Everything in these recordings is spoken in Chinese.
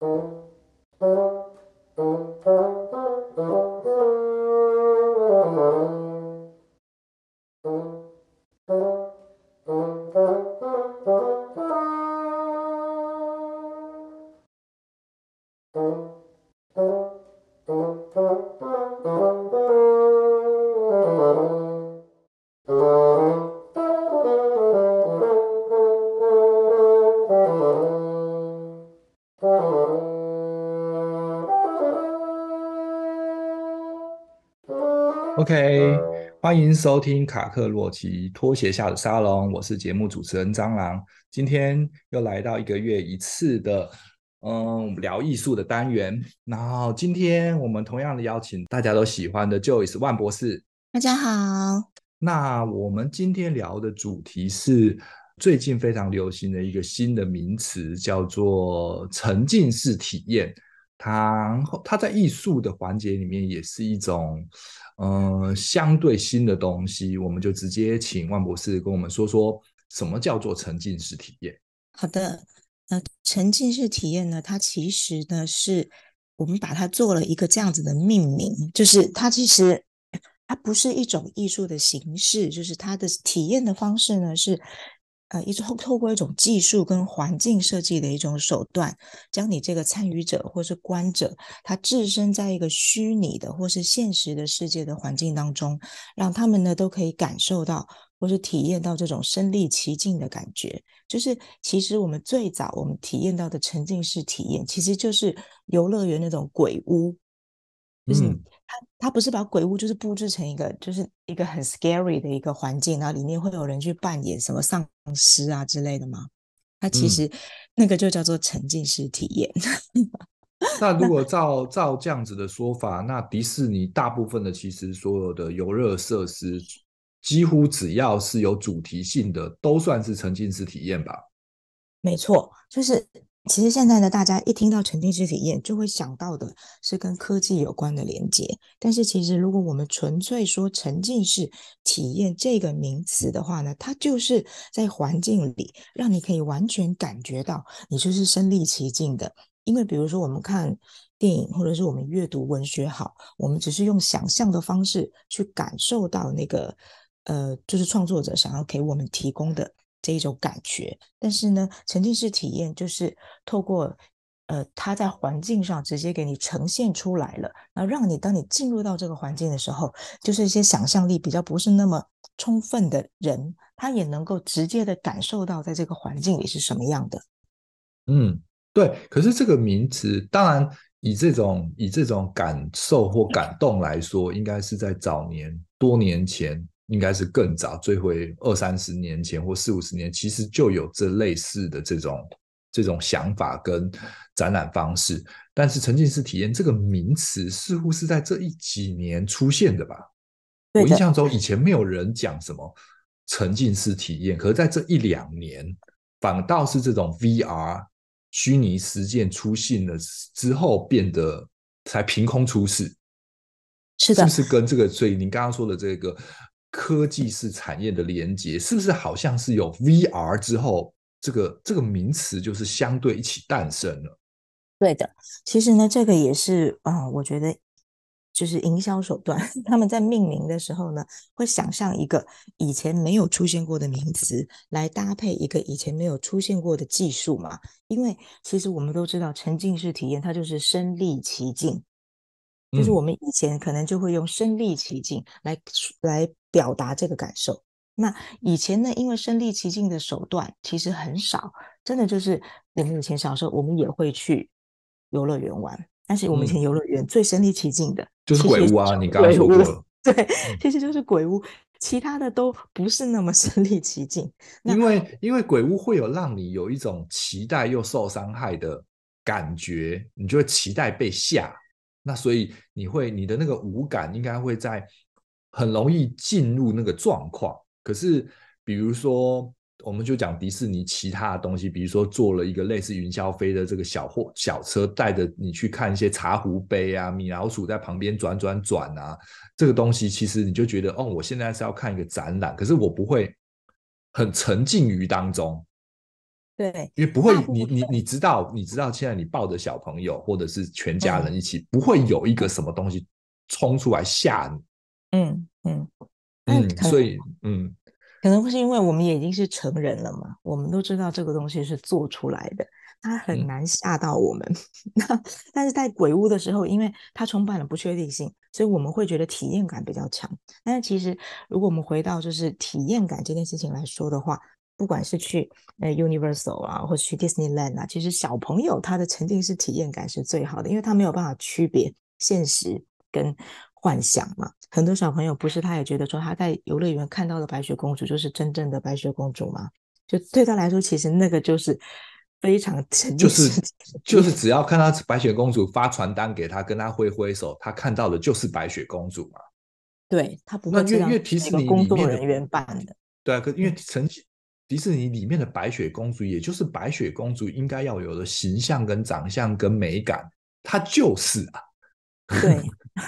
Oh. OK，欢迎收听卡克洛奇拖鞋下的沙龙，我是节目主持人蟑螂。今天又来到一个月一次的嗯聊艺术的单元，然后今天我们同样的邀请大家都喜欢的 Joyce 万博士。大家好。那我们今天聊的主题是最近非常流行的一个新的名词，叫做沉浸式体验。它它在艺术的环节里面也是一种，相对新的东西。我们就直接请万博士跟我们说说，什么叫做沉浸式体验？好的，那沉浸式体验呢，它其实呢是我们把它做了一个这样子的命名，就是它其实它不是一种艺术的形式，就是它的体验的方式呢是。呃，一种透过一种技术跟环境设计的一种手段，将你这个参与者或是观者，他置身在一个虚拟的或是现实的世界的环境当中，让他们呢都可以感受到或是体验到这种身历其境的感觉。就是其实我们最早我们体验到的沉浸式体验，其实就是游乐园那种鬼屋。就是他，他不是把鬼屋就是布置成一个，就是一个很 scary 的一个环境，然后里面会有人去扮演什么丧尸啊之类的吗？它其实那个就叫做沉浸式体验。嗯、那如果照照这样子的说法，那迪士尼大部分的其实所有的游乐设施，几乎只要是有主题性的，都算是沉浸式体验吧？没错，就是。其实现在呢，大家一听到沉浸式体验，就会想到的是跟科技有关的连接。但是，其实如果我们纯粹说沉浸式体验这个名词的话呢，它就是在环境里让你可以完全感觉到你就是身临其境的。因为，比如说我们看电影，或者是我们阅读文学，好，我们只是用想象的方式去感受到那个，呃，就是创作者想要给我们提供的。这一种感觉，但是呢，沉浸式体验就是透过呃，它在环境上直接给你呈现出来了，然后让你当你进入到这个环境的时候，就是一些想象力比较不是那么充分的人，他也能够直接的感受到在这个环境里是什么样的。嗯，对。可是这个名词，当然以这种以这种感受或感动来说，应该是在早年多年前。应该是更早，追回二三十年前或四五十年，其实就有这类似的这种这种想法跟展览方式。但是沉浸式体验这个名词似乎是在这一几年出现的吧？我印象中以前没有人讲什么沉浸式体验，可是在这一两年，反倒是这种 VR 虚拟实践出现了之后，变得才凭空出世。是的，是不是跟这个？所以您刚刚说的这个。科技式产业的连接，是不是好像是有 VR 之后，这个这个名词就是相对一起诞生了？对的，其实呢，这个也是啊、呃，我觉得就是营销手段，他们在命名的时候呢，会想象一个以前没有出现过的名词来搭配一个以前没有出现过的技术嘛。因为其实我们都知道，沉浸式体验它就是身历其境。就是我们以前可能就会用身历其境来来表达这个感受。那以前呢，因为身临其境的手段其实很少，真的就是我们以前小时候，我们也会去游乐园玩。但是我们以前游乐园最身临其境的就是鬼屋啊，你刚刚说过了。对，其实就是鬼屋，其他的都不是那么 身临其境。因为因为鬼屋会有让你有一种期待又受伤害的感觉，你就会期待被吓。那所以你会你的那个五感应该会在很容易进入那个状况。可是比如说，我们就讲迪士尼其他的东西，比如说做了一个类似云霄飞的这个小货小车，带着你去看一些茶壶杯啊，米老鼠在旁边转转转啊，这个东西其实你就觉得哦，我现在是要看一个展览，可是我不会很沉浸于当中。对，因为不会，你你你知道，你知道现在你抱着小朋友或者是全家人一起，嗯、不会有一个什么东西冲出来吓你。嗯嗯嗯，所以嗯，可能会是因为我们也已经是成人了嘛，我们都知道这个东西是做出来的。它很难吓到我们，那、嗯、但是在鬼屋的时候，因为它充满了不确定性，所以我们会觉得体验感比较强。但是其实，如果我们回到就是体验感这件事情来说的话，不管是去呃 Universal 啊，或者去 Disneyland 啊，其实小朋友他的沉浸式体验感是最好的，因为他没有办法区别现实跟幻想嘛。很多小朋友不是他也觉得说他在游乐园看到的白雪公主就是真正的白雪公主吗，就对他来说，其实那个就是。非常就是就是只要看到白雪公主发传单给他，跟他挥挥手，他看到的就是白雪公主嘛。对，他不会这样，因为迪士尼工作人员办的。对啊，可因为曾经迪士尼里面的白雪公主，也就是白雪公主应该要有的形象跟长相跟美感，她就是啊。对，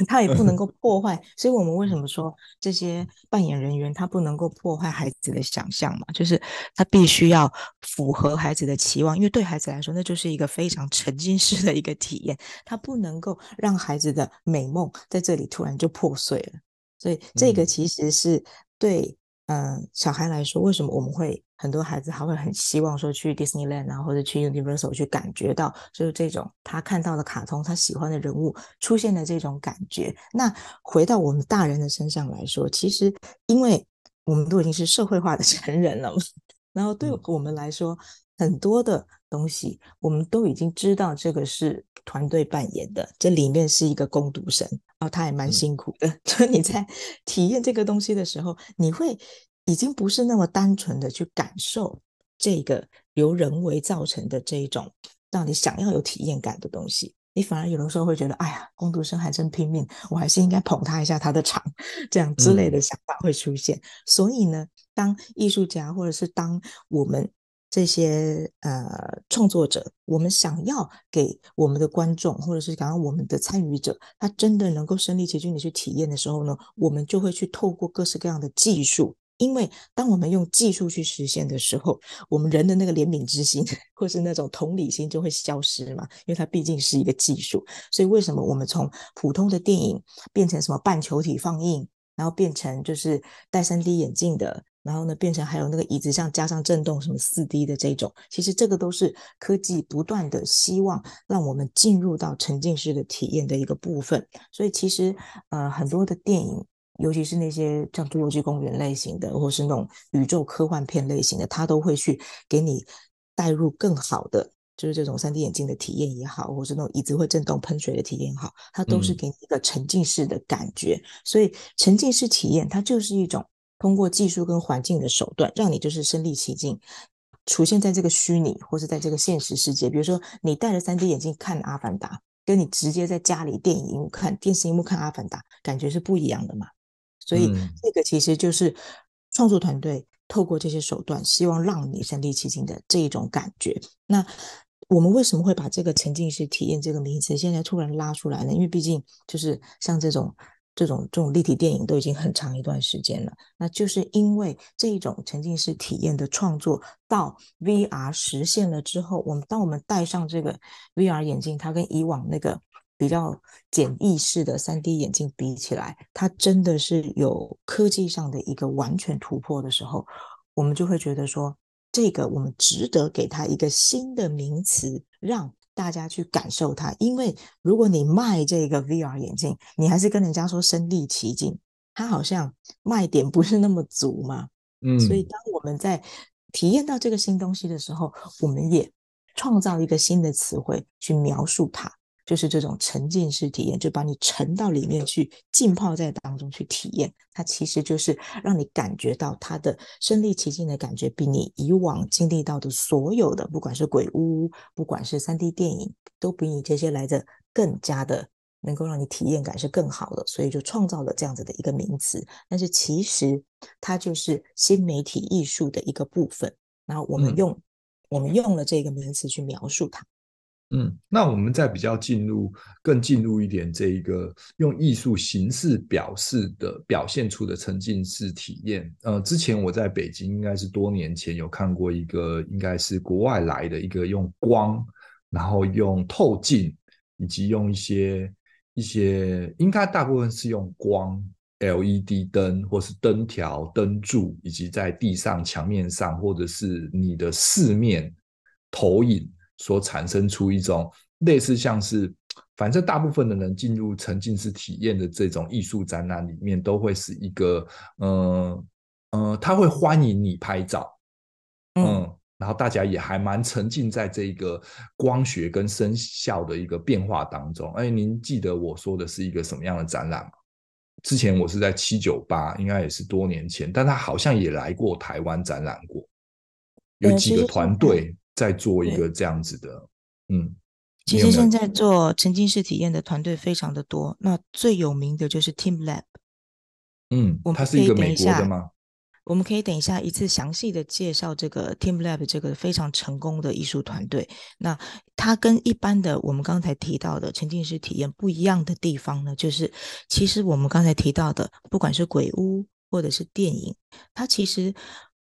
他也不能够 破坏，所以我们为什么说这些扮演人员他不能够破坏孩子的想象嘛？就是他必须要符合孩子的期望，因为对孩子来说，那就是一个非常沉浸式的一个体验，他不能够让孩子的美梦在这里突然就破碎了。所以这个其实是对。嗯、呃，小孩来说，为什么我们会很多孩子还会很希望说去 Disneyland 啊，或者去 Universal 去感觉到就是这种他看到的卡通，他喜欢的人物出现的这种感觉。那回到我们大人的身上来说，其实因为我们都已经是社会化的 成人了嘛，然后对我们来说，很多的东西我们都已经知道这个是团队扮演的，这里面是一个攻读生。哦，他也蛮辛苦的。嗯、所以你在体验这个东西的时候，你会已经不是那么单纯的去感受这个由人为造成的这一种让你想要有体验感的东西。你反而有的时候会觉得，哎呀，工读生还真拼命，我还是应该捧他一下他的场，这样之类的想法会出现。嗯、所以呢，当艺术家或者是当我们。这些呃创作者，我们想要给我们的观众，或者是想要我们的参与者，他真的能够身临其境的去体验的时候呢，我们就会去透过各式各样的技术。因为当我们用技术去实现的时候，我们人的那个怜悯之心，或是那种同理心就会消失嘛，因为它毕竟是一个技术。所以为什么我们从普通的电影变成什么半球体放映，然后变成就是戴 3D 眼镜的？然后呢，变成还有那个椅子上加上震动，什么四 D 的这种，其实这个都是科技不断的希望让我们进入到沉浸式的体验的一个部分。所以其实呃，很多的电影，尤其是那些像《侏罗纪公园》类型的，或是那种宇宙科幻片类型的，它都会去给你带入更好的，就是这种三 D 眼镜的体验也好，或是那种椅子会震动喷水的体验也好，它都是给你一个沉浸式的感觉。嗯、所以沉浸式体验，它就是一种。通过技术跟环境的手段，让你就是身临其境，出现在这个虚拟或是在这个现实世界。比如说，你戴着 3D 眼镜看《阿凡达》，跟你直接在家里电影幕看电视荧幕看《阿凡达》，感觉是不一样的嘛。所以，这个其实就是创作团队透过这些手段，希望让你身临其境的这一种感觉。那我们为什么会把这个沉浸式体验这个名词现在突然拉出来呢？因为毕竟就是像这种。这种这种立体电影都已经很长一段时间了，那就是因为这一种沉浸式体验的创作到 VR 实现了之后，我们当我们戴上这个 VR 眼镜，它跟以往那个比较简易式的三 D 眼镜比起来，它真的是有科技上的一个完全突破的时候，我们就会觉得说，这个我们值得给它一个新的名词，让。大家去感受它，因为如果你卖这个 VR 眼镜，你还是跟人家说身临其境，它好像卖点不是那么足嘛。嗯，所以当我们在体验到这个新东西的时候，我们也创造一个新的词汇去描述它。就是这种沉浸式体验，就把你沉到里面去，浸泡在当中去体验。它其实就是让你感觉到它的身临其境的感觉，比你以往经历到的所有的，不管是鬼屋，不管是三 D 电影，都比你这些来的更加的能够让你体验感是更好的。所以就创造了这样子的一个名词。但是其实它就是新媒体艺术的一个部分。然后我们用、嗯、我们用了这个名词去描述它。嗯，那我们再比较进入更进入一点，这一个用艺术形式表示的表现出的沉浸式体验。呃，之前我在北京，应该是多年前有看过一个，应该是国外来的一个用光，然后用透镜，以及用一些一些，应该大部分是用光 LED 灯，或是灯条、灯柱，以及在地上、墙面上，或者是你的四面投影。所产生出一种类似像是，反正大部分的人进入沉浸式体验的这种艺术展览里面，都会是一个，嗯嗯，他会欢迎你拍照，嗯，嗯，然后大家也还蛮沉浸在这个光学跟声效的一个变化当中。哎，您记得我说的是一个什么样的展览吗？之前我是在七九八，应该也是多年前，但他好像也来过台湾展览过，有几个团队。在做一个这样子的，嗯，其实现在做沉浸式体验的团队非常的多，那最有名的就是 teamLab，嗯，它是一个美国的吗？我们可以等一下一次详细的介绍这个 teamLab 这个非常成功的艺术团队。那它跟一般的我们刚才提到的沉浸式体验不一样的地方呢，就是其实我们刚才提到的，不管是鬼屋或者是电影，它其实。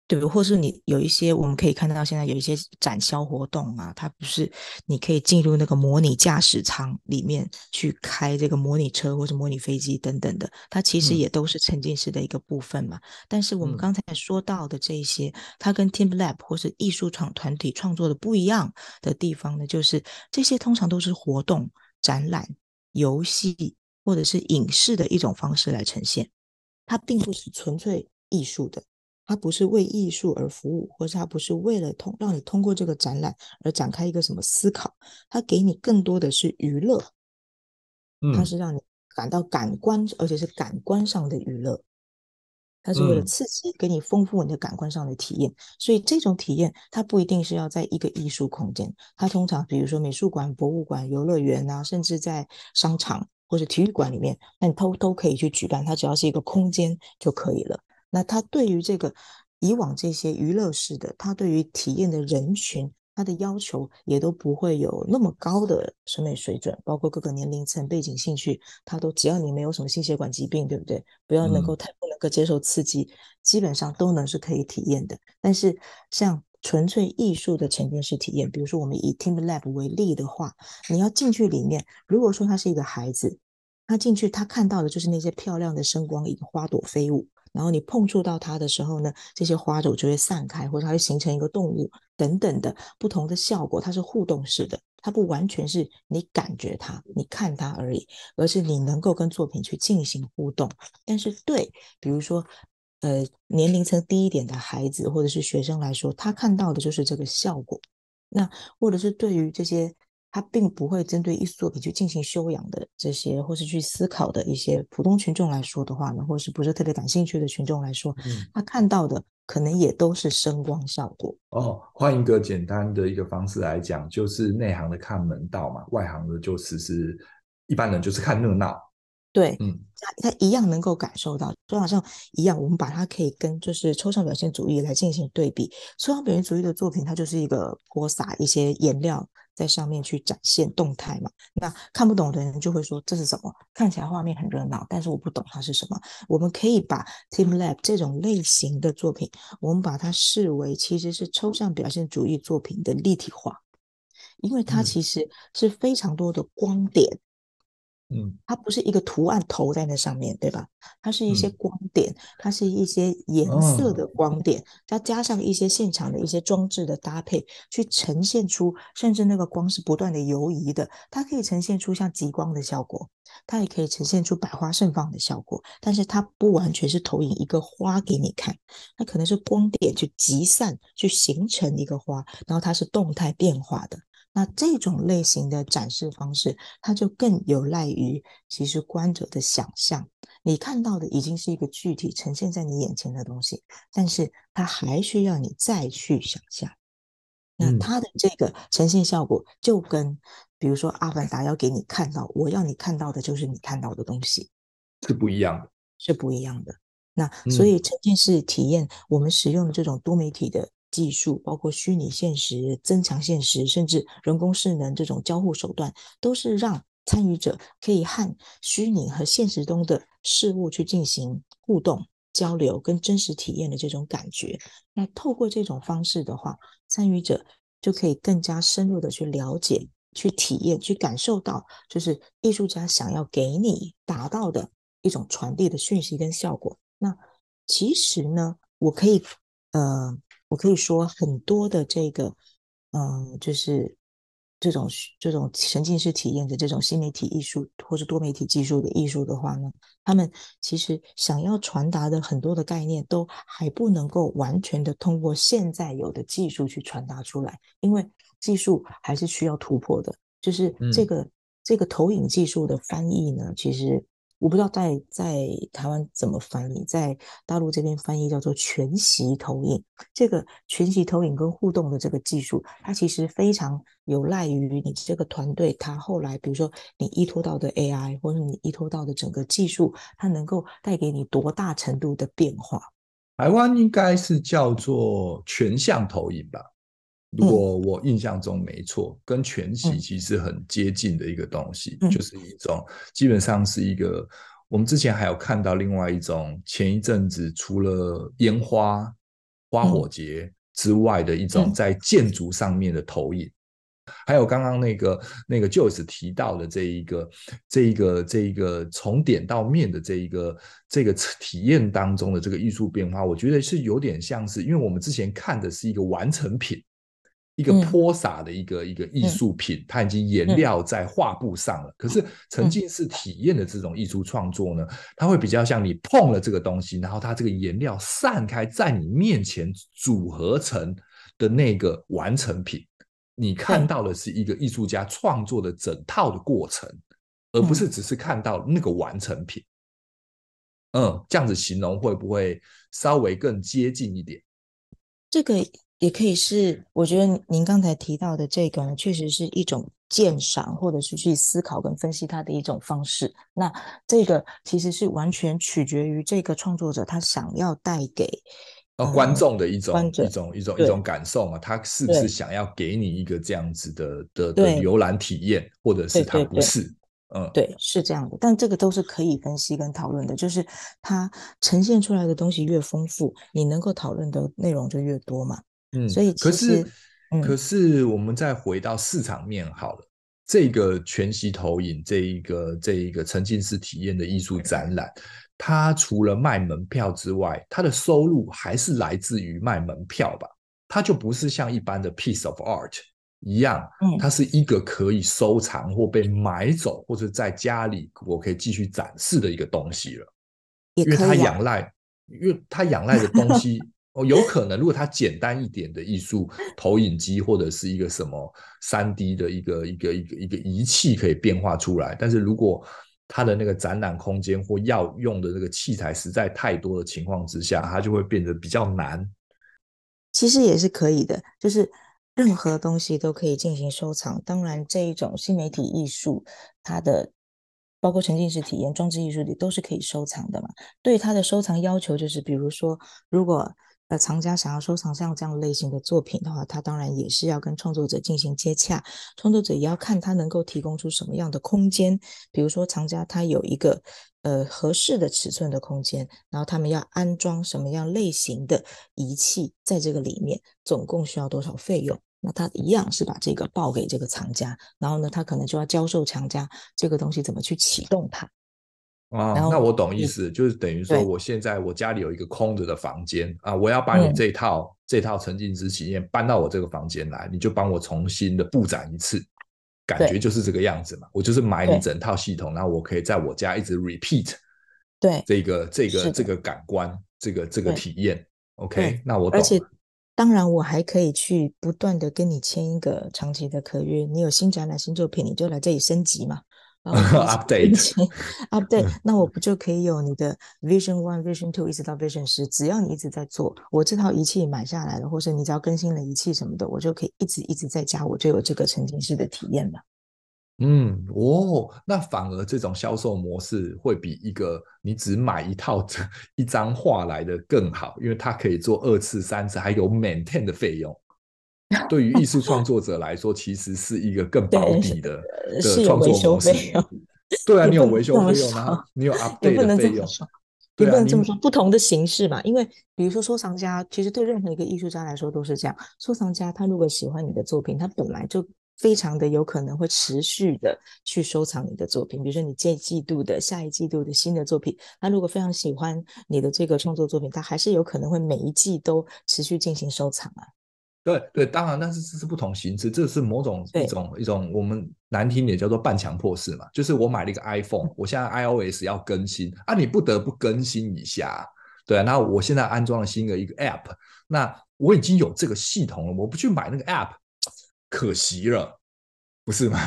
对，或是你有一些，我们可以看到现在有一些展销活动啊，它不是你可以进入那个模拟驾驶舱里面去开这个模拟车或者模拟飞机等等的，它其实也都是沉浸式的一个部分嘛。嗯、但是我们刚才说到的这一些，它跟 teamLab 或是艺术创团体创作的不一样的地方呢，就是这些通常都是活动、展览、游戏或者是影视的一种方式来呈现，它并不是纯粹艺术的。它不是为艺术而服务，或者它不是为了通让你通过这个展览而展开一个什么思考，它给你更多的是娱乐，它是让你感到感官，嗯、而且是感官上的娱乐，它是为了刺激，给你丰富你的感官上的体验。嗯、所以这种体验，它不一定是要在一个艺术空间，它通常比如说美术馆、博物馆、游乐园啊，甚至在商场或者体育馆里面，那你都都可以去举办，它只要是一个空间就可以了。那他对于这个以往这些娱乐式的，他对于体验的人群，他的要求也都不会有那么高的审美水准，包括各个年龄层、背景、兴趣，他都只要你没有什么心血管疾病，对不对？不要能够太不能够接受刺激，嗯、基本上都能是可以体验的。但是像纯粹艺术的沉浸式体验，比如说我们以 teamLab 为例的话，你要进去里面，如果说他是一个孩子，他进去他看到的就是那些漂亮的声光影、花朵飞舞。然后你碰触到它的时候呢，这些花朵就会散开，或者它会形成一个动物等等的不同的效果。它是互动式的，它不完全是你感觉它、你看它而已，而是你能够跟作品去进行互动。但是对，比如说，呃，年龄层低一点的孩子或者是学生来说，他看到的就是这个效果。那或者是对于这些。他并不会针对艺术作品去进行修养的这些，或是去思考的一些普通群众来说的话呢，或是不是特别感兴趣的群众来说，嗯，他看到的可能也都是声光效果。哦，换一个简单的一个方式来讲，就是内行的看门道嘛，外行的就是是一般人就是看热闹。对，嗯，他他一样能够感受到，就好像一样，我们把它可以跟就是抽象表现主义来进行对比。抽象表现主义的作品，它就是一个泼洒一些颜料在上面去展现动态嘛。那看不懂的人就会说这是什么？看起来画面很热闹，但是我不懂它是什么。我们可以把 teamLab 这种类型的作品，我们把它视为其实是抽象表现主义作品的立体化，因为它其实是非常多的光点。嗯，它不是一个图案投在那上面，对吧？它是一些光点，嗯、它是一些颜色的光点，再、哦、加上一些现场的一些装置的搭配，去呈现出，甚至那个光是不断的游移的，它可以呈现出像极光的效果，它也可以呈现出百花盛放的效果，但是它不完全是投影一个花给你看，它可能是光点去集散，去形成一个花，然后它是动态变化的。那这种类型的展示方式，它就更有赖于其实观者的想象。你看到的已经是一个具体呈现在你眼前的东西，但是它还需要你再去想象。那它的这个呈现效果，就跟比如说《阿凡达》要给你看到，我要你看到的就是你看到的东西，是不一样的，是不一样的。那所以沉浸式体验，我们使用的这种多媒体的。技术，包括虚拟现实、增强现实，甚至人工智能这种交互手段，都是让参与者可以和虚拟和现实中的事物去进行互动、交流跟真实体验的这种感觉。那透过这种方式的话，参与者就可以更加深入的去了解、去体验、去感受到，就是艺术家想要给你达到的一种传递的讯息跟效果。那其实呢，我可以，呃，我可以说很多的这个，嗯、呃，就是这种这种沉浸式体验的这种新媒体艺术或者多媒体技术的艺术的话呢，他们其实想要传达的很多的概念都还不能够完全的通过现在有的技术去传达出来，因为技术还是需要突破的。就是这个、嗯、这个投影技术的翻译呢，其实。我不知道在在台湾怎么翻译，在大陆这边翻译叫做全息投影。这个全息投影跟互动的这个技术，它其实非常有赖于你这个团队，它后来比如说你依托到的 AI，或者你依托到的整个技术，它能够带给你多大程度的变化？台湾应该是叫做全向投影吧。如果我印象中没错，嗯、跟全息其实很接近的一个东西，嗯、就是一种基本上是一个。我们之前还有看到另外一种，前一阵子除了烟花花火节之外的一种在建筑上面的投影，嗯、还有刚刚那个那个 Joyce 提到的这一个这一个这一个从点到面的这一个这个体验当中的这个艺术变化，我觉得是有点像是，因为我们之前看的是一个完成品。一个泼洒的一个、嗯、一个艺术品，它已经颜料在画布上了。嗯、可是沉浸式体验的这种艺术创作呢，它会比较像你碰了这个东西，然后它这个颜料散开在你面前组合成的那个完成品。你看到的是一个艺术家创作的整套的过程，而不是只是看到那个完成品。嗯，这样子形容会不会稍微更接近一点？这个。也可以是，我觉得您刚才提到的这个呢，确实是一种鉴赏，或者是去思考跟分析它的一种方式。那这个其实是完全取决于这个创作者他想要带给呃观众的一种一种一种一种，一种感受嘛，他是不是想要给你一个这样子的的的浏览体验，或者是他不是？嗯，对，是这样的，但这个都是可以分析跟讨论的，就是它呈现出来的东西越丰富，你能够讨论的内容就越多嘛。嗯，所以可是，嗯、可是我们再回到市场面好了，这个全息投影，这一个这一个沉浸式体验的艺术展览，它除了卖门票之外，它的收入还是来自于卖门票吧？它就不是像一般的 piece of art 一样，它是一个可以收藏或被买走，或者在家里我可以继续展示的一个东西了，因为它仰赖，因为它仰赖的东西。哦，有可能，如果它简单一点的艺术投影机或者是一个什么三 D 的一个一个一个一个仪器可以变化出来，但是如果它的那个展览空间或要用的那个器材实在太多的情况之下，它就会变得比较难。其实也是可以的，就是任何东西都可以进行收藏。当然，这一种新媒体艺术，它的包括沉浸式体验、装置艺术里都是可以收藏的嘛。对它的收藏要求就是，比如说，如果呃，藏家想要收藏像这样类型的作品的话，他当然也是要跟创作者进行接洽，创作者也要看他能够提供出什么样的空间。比如说，藏家他有一个呃合适的尺寸的空间，然后他们要安装什么样类型的仪器在这个里面，总共需要多少费用？那他一样是把这个报给这个藏家，然后呢，他可能就要教授藏家这个东西怎么去启动它。啊，那我懂意思，就是等于说，我现在我家里有一个空着的房间啊，我要把你这套这套沉浸式体验搬到我这个房间来，你就帮我重新的布展一次，感觉就是这个样子嘛。我就是买你整套系统，然后我可以在我家一直 repeat，对这个这个这个感官，这个这个体验，OK，那我懂。而且当然，我还可以去不断的跟你签一个长期的合约，你有新展览新作品，你就来这里升级嘛。update，update，那我不就可以有你的 Vision One、Vision Two 一直到 Vision 十？只要你一直在做，我这套仪器买下来了，或者你只要更新了仪器什么的，我就可以一直一直在加，我就有这个沉浸式的体验了。嗯，哦，那反而这种销售模式会比一个你只买一套这 一张画来的更好，因为它可以做二次、三次，还有 maintain 的费用。对于艺术创作者来说，其实是一个更保底的的创作模式。对啊，你有维修费用啊，你有 update 的费用。你不能这么说，不同的形式嘛。因为比如说收藏家，其实对任何一个艺术家来说都是这样。收藏家他如果喜欢你的作品，他本来就非常的有可能会持续的去收藏你的作品。比如说你这季度的、下一季度的新的作品，他如果非常喜欢你的这个创作作品，他还是有可能会每一季都持续进行收藏啊。对对，当然，但是这是不同形式，这是某种一种一种我们难听点叫做半强迫式嘛，就是我买了一个 iPhone，我现在 iOS 要更新啊，你不得不更新一下，对啊，那我现在安装了新的一个 App，那我已经有这个系统了，我不去买那个 App，可惜了，不是吗？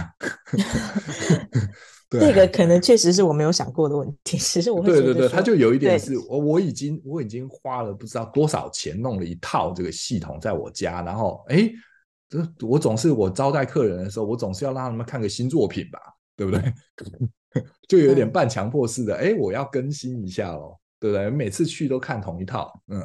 这个可能确实是我没有想过的问题，其实我对对对，他就有一点是我我已经我已经花了不知道多少钱弄了一套这个系统在我家，然后哎，这我总是我招待客人的时候，我总是要让他们看个新作品吧，对不对？就有点半强迫式的，哎，我要更新一下哦，对不对？每次去都看同一套，嗯，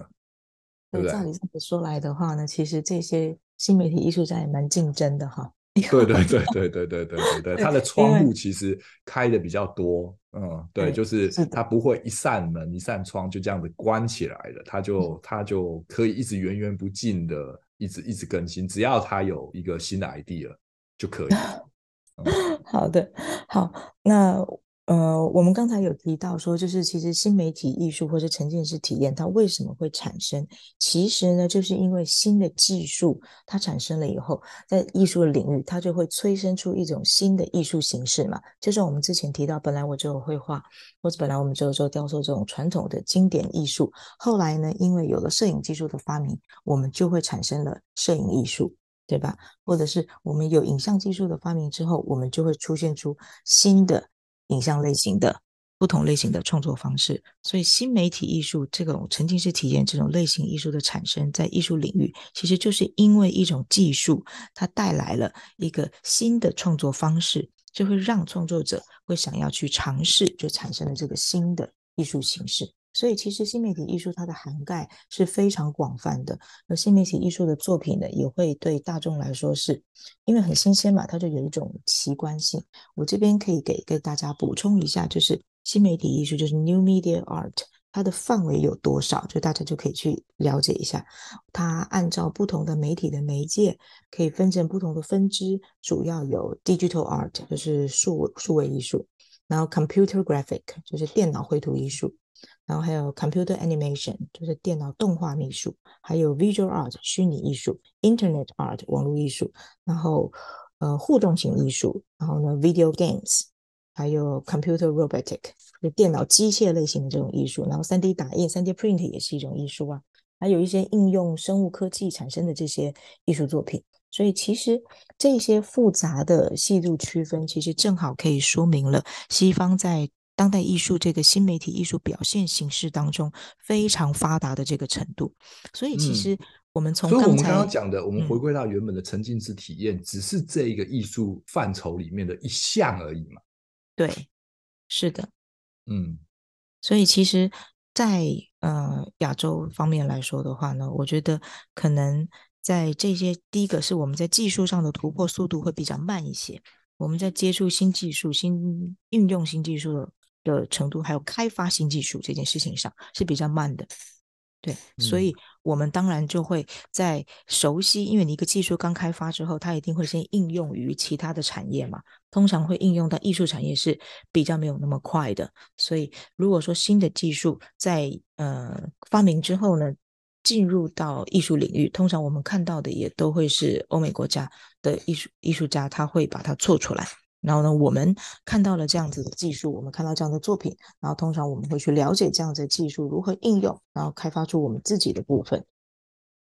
对不对？照你这么说来的话呢，其实这些新媒体艺术家也蛮竞争的哈。对对对对对对对对对，它的窗户其实开的比较多，嗯，对，就是它不会一扇门一扇窗就这样子关起来的，它就它就可以一直源源不尽的一直一直更新，只要它有一个新的 idea 就可以。嗯、好的，好，那。呃，我们刚才有提到说，就是其实新媒体艺术或者沉浸式体验，它为什么会产生？其实呢，就是因为新的技术它产生了以后，在艺术的领域，它就会催生出一种新的艺术形式嘛。就是我们之前提到，本来我只有绘画，或者本来我们只有做雕塑这种传统的经典艺术，后来呢，因为有了摄影技术的发明，我们就会产生了摄影艺术，对吧？或者是我们有影像技术的发明之后，我们就会出现出新的。影像类型的不同类型的创作方式，所以新媒体艺术这种沉浸式体验这种类型艺术的产生，在艺术领域，其实就是因为一种技术，它带来了一个新的创作方式，就会让创作者会想要去尝试，就产生了这个新的艺术形式。所以，其实新媒体艺术它的涵盖是非常广泛的，而新媒体艺术的作品呢，也会对大众来说是，因为很新鲜嘛，它就有一种奇观性。我这边可以给给大家补充一下，就是新媒体艺术就是 New Media Art，它的范围有多少，就大家就可以去了解一下。它按照不同的媒体的媒介，可以分成不同的分支，主要有 Digital Art，就是数数位艺术，然后 Computer Graphic，就是电脑绘图艺术。然后还有 computer animation，就是电脑动画艺术，还有 visual art 虚拟艺术，internet art 网络艺术，然后呃互动型艺术，然后呢 video games，还有 computer robotic，就电脑机械类型的这种艺术，然后 3D 打印、3D print 也是一种艺术啊，还有一些应用生物科技产生的这些艺术作品。所以其实这些复杂的细度区分，其实正好可以说明了西方在当代艺术这个新媒体艺术表现形式当中非常发达的这个程度，所以其实我们从刚才、嗯、所以我们刚刚讲的，我们回归到原本的沉浸式体验，嗯、只是这一个艺术范畴里面的一项而已嘛。对，是的，嗯，所以其实在，在呃亚洲方面来说的话呢，我觉得可能在这些第一个是我们在技术上的突破速度会比较慢一些，我们在接触新技术、新运用新技术的。的程度，还有开发新技术这件事情上是比较慢的，对，嗯、所以我们当然就会在熟悉，因为你一个技术刚开发之后，它一定会先应用于其他的产业嘛，通常会应用到艺术产业是比较没有那么快的，所以如果说新的技术在呃发明之后呢，进入到艺术领域，通常我们看到的也都会是欧美国家的艺术艺术家，他会把它做出来。然后呢，我们看到了这样子的技术，我们看到这样的作品，然后通常我们会去了解这样子的技术如何应用，然后开发出我们自己的部分。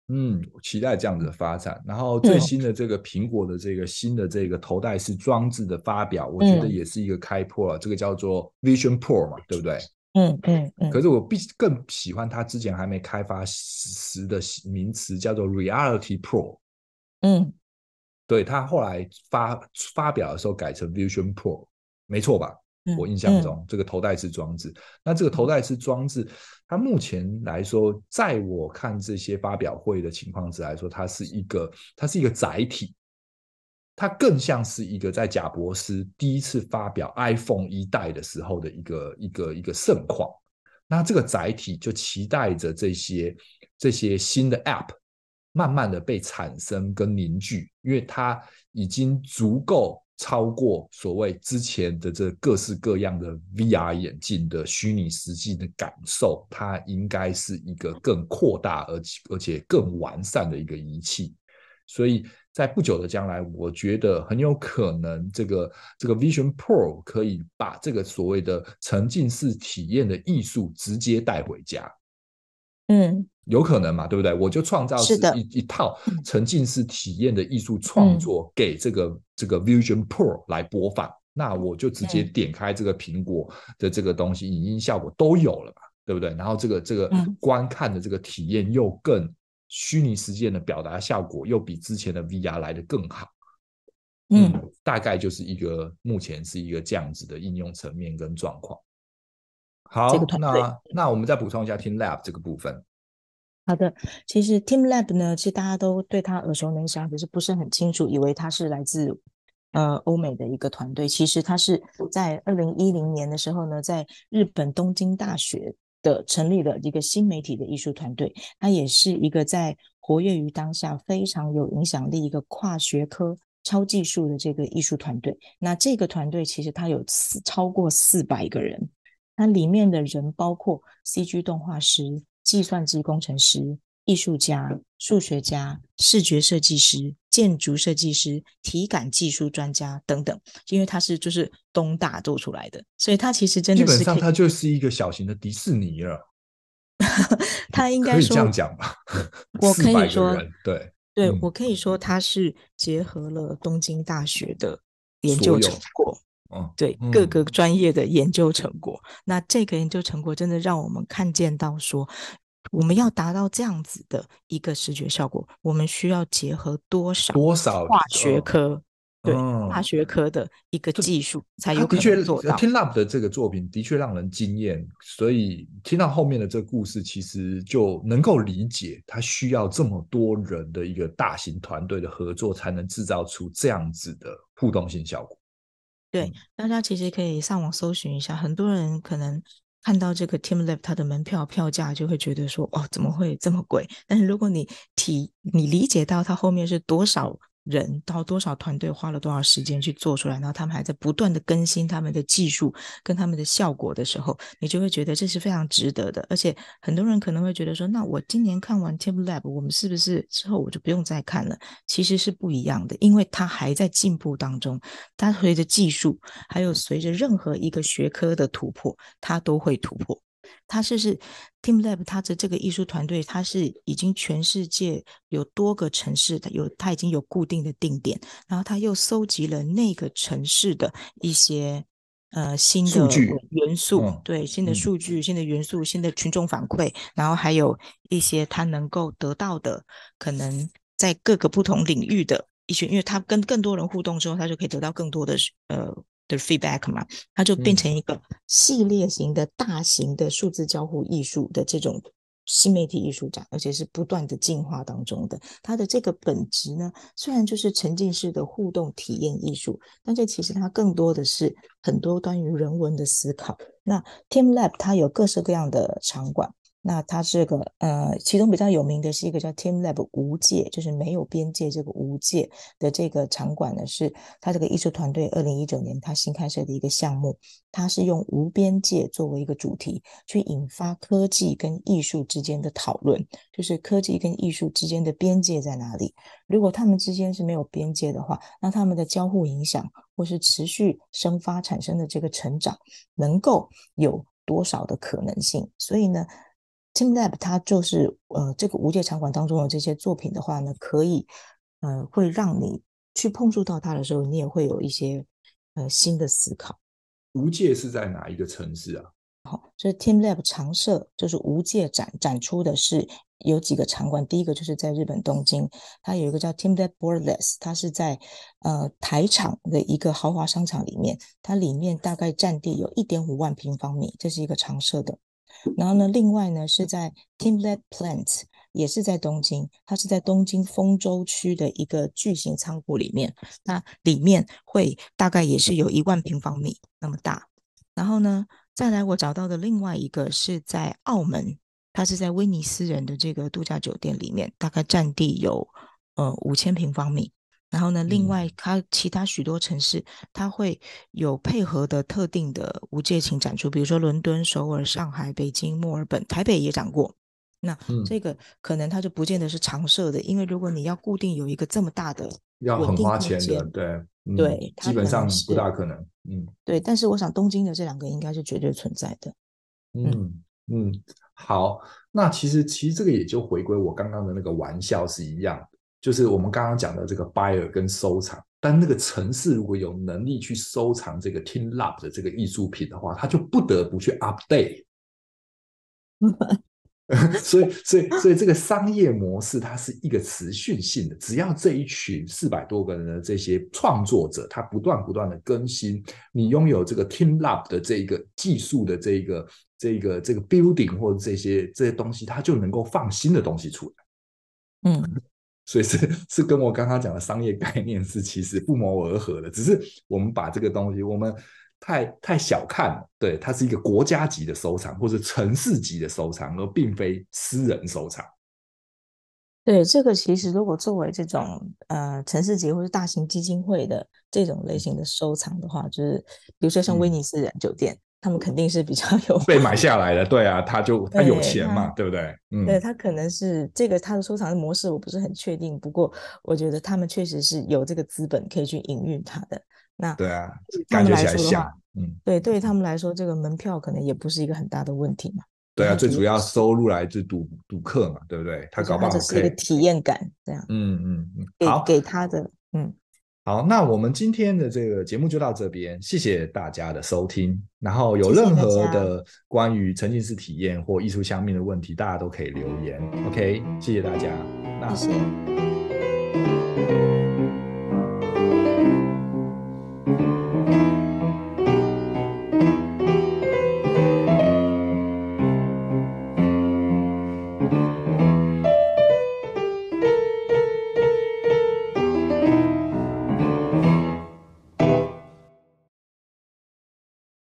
嗯，期待这样子的发展。然后最新的这个苹果的这个新的这个头戴式装置的发表，嗯、我觉得也是一个开破了，这个叫做 Vision Pro 嘛，对不对？嗯嗯嗯。嗯，可是我必更喜欢它之前还没开发时的名词，叫做 Reality Pro。嗯。对，他后来发发表的时候改成 Vision Pro，没错吧？嗯、我印象中、嗯、这个头戴式装置，那这个头戴式装置，它目前来说，在我看这些发表会的情况之来说，它是一个它是一个载体，它更像是一个在贾博斯第一次发表 iPhone 一代的时候的一个一个一个盛况。那这个载体就期待着这些这些新的 App。慢慢的被产生跟凝聚，因为它已经足够超过所谓之前的这各式各样的 VR 眼镜的虚拟实际的感受，它应该是一个更扩大而且而且更完善的一个仪器。所以在不久的将来，我觉得很有可能这个这个 Vision Pro 可以把这个所谓的沉浸式体验的艺术直接带回家。嗯。有可能嘛，对不对？我就创造是一一套沉浸式体验的艺术创作给这个、嗯、这个 Vision Pro 来播放，那我就直接点开这个苹果的这个东西，嗯、影音效果都有了嘛，对不对？然后这个这个观看的这个体验又更虚拟实践的表达效果又比之前的 VR 来的更好，嗯，嗯，大概就是一个目前是一个这样子的应用层面跟状况。好，这个、那那我们再补充一下 teamLab 这个部分。好的，其实 teamLab 呢，其实大家都对它耳熟能详，可是不是很清楚，以为它是来自呃欧美的一个团队。其实它是在二零一零年的时候呢，在日本东京大学的成立了一个新媒体的艺术团队。它也是一个在活跃于当下非常有影响力一个跨学科超技术的这个艺术团队。那这个团队其实它有四超过四百个人，那里面的人包括 CG 动画师。计算机工程师、艺术家、数学家、视觉设计师、建筑设计师、体感技术专家等等，因为他是就是东大做出来的，所以他其实真的是基本上他就是一个小型的迪士尼了。他应该说这样讲吧？我可以说，对对，我可以说他是结合了东京大学的研究成果。对各个专业的研究成果，嗯，那这个研究成果真的让我们看见到说，我们要达到这样子的一个视觉效果，我们需要结合多少多少跨学科，对跨学科的一个技术才有可能做到。teamLab 的这个作品的确让人惊艳，所以听到后面的这个故事，其实就能够理解，他需要这么多人的一个大型团队的合作，才能制造出这样子的互动性效果。对，大家其实可以上网搜寻一下，很多人可能看到这个 teamLab 它的门票票价就会觉得说，哦，怎么会这么贵？但是如果你体你理解到它后面是多少。人到多少团队花了多少时间去做出来，然后他们还在不断的更新他们的技术跟他们的效果的时候，你就会觉得这是非常值得的。而且很多人可能会觉得说，那我今年看完 teamLab，我们是不是之后我就不用再看了？其实是不一样的，因为它还在进步当中。它随着技术，还有随着任何一个学科的突破，它都会突破。他是是 teamLab，他的这个艺术团队，他是已经全世界有多个城市，他有他已经有固定的定点，然后他又搜集了那个城市的一些呃新的元素，嗯、对新的数据、新的元素、新的群众反馈，然后还有一些他能够得到的可能在各个不同领域的一些，因为他跟更多人互动之后，他就可以得到更多的呃。的 feedback 嘛，它就变成一个系列型的大型的数字交互艺术的这种新媒体艺术展，而且是不断的进化当中的。它的这个本质呢，虽然就是沉浸式的互动体验艺术，但这其实它更多的是很多关于人文的思考。那 teamLab 它有各式各样的场馆。那它这个呃，其中比较有名的是一个叫 teamLab 无界，就是没有边界这个无界的这个场馆呢，是它这个艺术团队二零一九年它新开设的一个项目，它是用无边界作为一个主题，去引发科技跟艺术之间的讨论，就是科技跟艺术之间的边界在哪里？如果他们之间是没有边界的话，那他们的交互影响或是持续生发产生的这个成长，能够有多少的可能性？所以呢，teamLab 它就是呃这个无界场馆当中的这些作品的话呢，可以呃会让你去碰触到它的时候，你也会有一些呃新的思考。无界是在哪一个城市啊？好，就是 TeamLab 常设，就是无界展展出的是有几个场馆，第一个就是在日本东京，它有一个叫 TeamLab Borderless，它是在呃台场的一个豪华商场里面，它里面大概占地有一点五万平方米，这是一个常设的。然后呢，另外呢是在 TeamLab Plant，也是在东京，它是在东京丰州区的一个巨型仓库里面，那里面会大概也是有一万平方米那么大。然后呢，再来，我找到的另外一个是在澳门，它是在威尼斯人的这个度假酒店里面，大概占地有呃五千平方米。然后呢，另外它其他许多城市，它会有配合的特定的无界情展出，比如说伦敦、首尔、上海、北京、墨尔本、台北也展过。那这个可能它就不见得是常设的，因为如果你要固定有一个这么大的，要很花钱的，对、嗯、对，基本上不大可能。嗯，对，但是我想东京的这两个应该是绝对存在的。嗯嗯，好，那其实其实这个也就回归我刚刚的那个玩笑是一样的，就是我们刚刚讲的这个 buyer 跟收藏，但那个城市如果有能力去收藏这个 TeamLab 的这个艺术品的话，他就不得不去 update。所以，所以，所以这个商业模式它是一个持续性的。只要这一群四百多个人的这些创作者，他不断不断的更新，你拥有这个 TeamLab 的这一个技术的这一个、这一个、这个 building 或者这些这些东西，它就能够放新的东西出来。嗯，所以是是跟我刚刚讲的商业概念是其实不谋而合的，只是我们把这个东西我们。太太小看了，对，它是一个国家级的收藏，或者城市级的收藏，而并非私人收藏。对，这个其实如果作为这种呃城市级或者大型基金会的这种类型的收藏的话，就是比如说像威尼斯人酒店，嗯、他们肯定是比较有 被买下来的，对啊，他就他有钱嘛，对，对不对？嗯，对他可能是这个他的收藏的模式我不是很确定，不过我觉得他们确实是有这个资本可以去营运它的。那对啊，感觉起来像，嗯，对，对于他们来说，这个门票可能也不是一个很大的问题嘛。对啊，最主要收入来自赌赌客嘛，对不对？他搞不好是一个体验感这样。嗯嗯嗯，好，给他的，嗯，好，那我们今天的这个节目就到这边，谢谢大家的收听。然后有任何的关于沉浸式体验或艺术相面的问题，大家都可以留言。OK，谢谢大家，那谢谢。